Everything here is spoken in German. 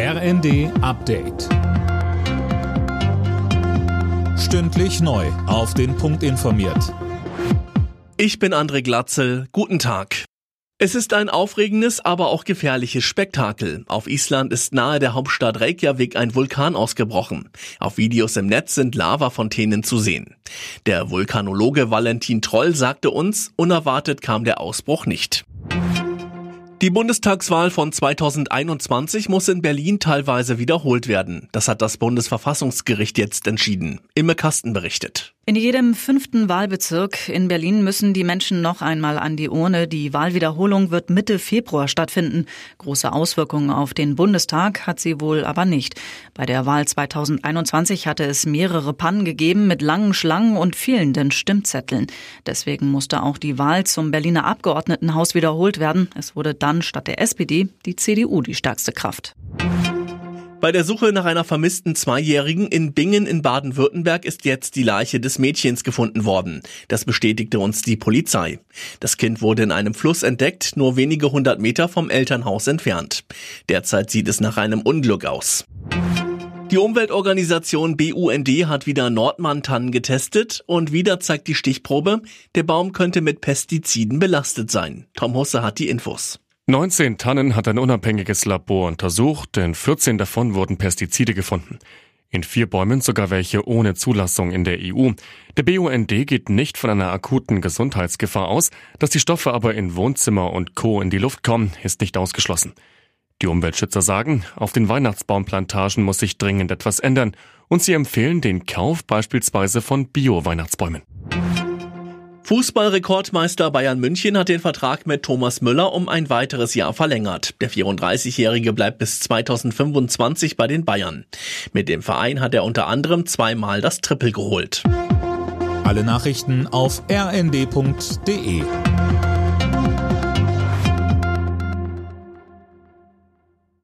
RND Update. Stündlich neu. Auf den Punkt informiert. Ich bin André Glatzel. Guten Tag. Es ist ein aufregendes, aber auch gefährliches Spektakel. Auf Island ist nahe der Hauptstadt Reykjavik ein Vulkan ausgebrochen. Auf Videos im Netz sind Lavafontänen zu sehen. Der Vulkanologe Valentin Troll sagte uns, unerwartet kam der Ausbruch nicht. Die Bundestagswahl von 2021 muss in Berlin teilweise wiederholt werden. Das hat das Bundesverfassungsgericht jetzt entschieden. Imme Kasten berichtet. In jedem fünften Wahlbezirk in Berlin müssen die Menschen noch einmal an die Urne. Die Wahlwiederholung wird Mitte Februar stattfinden. Große Auswirkungen auf den Bundestag hat sie wohl aber nicht. Bei der Wahl 2021 hatte es mehrere Pannen gegeben mit langen Schlangen und fehlenden Stimmzetteln. Deswegen musste auch die Wahl zum Berliner Abgeordnetenhaus wiederholt werden. Es wurde dann statt der SPD die CDU die stärkste Kraft. Bei der Suche nach einer vermissten Zweijährigen in Bingen in Baden-Württemberg ist jetzt die Leiche des Mädchens gefunden worden. Das bestätigte uns die Polizei. Das Kind wurde in einem Fluss entdeckt, nur wenige hundert Meter vom Elternhaus entfernt. Derzeit sieht es nach einem Unglück aus. Die Umweltorganisation BUND hat wieder Nordmann-Tannen getestet und wieder zeigt die Stichprobe, der Baum könnte mit Pestiziden belastet sein. Tom Husse hat die Infos. 19 Tannen hat ein unabhängiges Labor untersucht, in 14 davon wurden Pestizide gefunden. In vier Bäumen sogar welche ohne Zulassung in der EU. Der BUND geht nicht von einer akuten Gesundheitsgefahr aus, dass die Stoffe aber in Wohnzimmer und Co. in die Luft kommen, ist nicht ausgeschlossen. Die Umweltschützer sagen, auf den Weihnachtsbaumplantagen muss sich dringend etwas ändern und sie empfehlen den Kauf beispielsweise von Bio-Weihnachtsbäumen. Fußballrekordmeister Bayern München hat den Vertrag mit Thomas Müller um ein weiteres Jahr verlängert. Der 34-Jährige bleibt bis 2025 bei den Bayern. Mit dem Verein hat er unter anderem zweimal das Triple geholt. Alle Nachrichten auf rnd.de